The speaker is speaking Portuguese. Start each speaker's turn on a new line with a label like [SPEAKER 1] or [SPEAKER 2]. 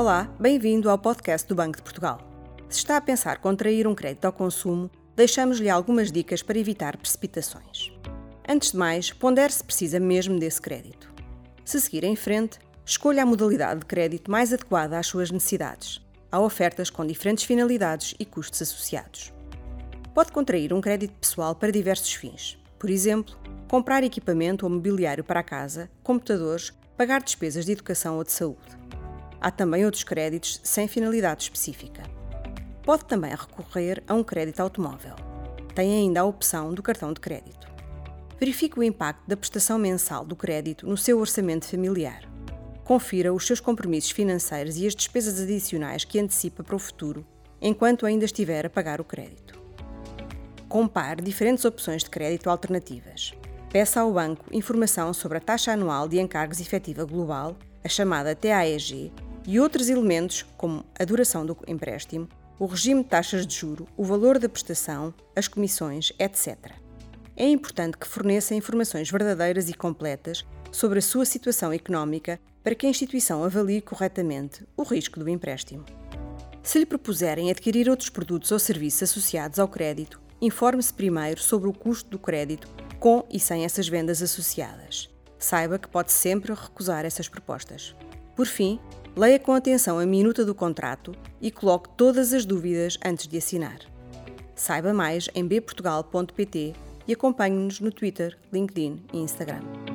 [SPEAKER 1] Olá, bem-vindo ao podcast do Banco de Portugal. Se está a pensar contrair um crédito ao consumo, deixamos-lhe algumas dicas para evitar precipitações. Antes de mais, pondere se precisa mesmo desse crédito. Se seguir em frente, escolha a modalidade de crédito mais adequada às suas necessidades. Há ofertas com diferentes finalidades e custos associados. Pode contrair um crédito pessoal para diversos fins. Por exemplo, comprar equipamento ou mobiliário para a casa, computadores, pagar despesas de educação ou de saúde. Há também outros créditos sem finalidade específica. Pode também recorrer a um crédito automóvel. Tem ainda a opção do cartão de crédito. Verifique o impacto da prestação mensal do crédito no seu orçamento familiar. Confira os seus compromissos financeiros e as despesas adicionais que antecipa para o futuro, enquanto ainda estiver a pagar o crédito. Compare diferentes opções de crédito alternativas. Peça ao banco informação sobre a taxa anual de encargos efetiva global, a chamada TAEG, e outros elementos, como a duração do empréstimo, o regime de taxas de juro, o valor da prestação, as comissões, etc. É importante que forneça informações verdadeiras e completas sobre a sua situação económica para que a instituição avalie corretamente o risco do empréstimo. Se lhe propuserem adquirir outros produtos ou serviços associados ao crédito, informe-se primeiro sobre o custo do crédito com e sem essas vendas associadas. Saiba que pode sempre recusar essas propostas. Por fim, leia com atenção a minuta do contrato e coloque todas as dúvidas antes de assinar. Saiba mais em bportugal.pt e acompanhe-nos no Twitter, LinkedIn e Instagram.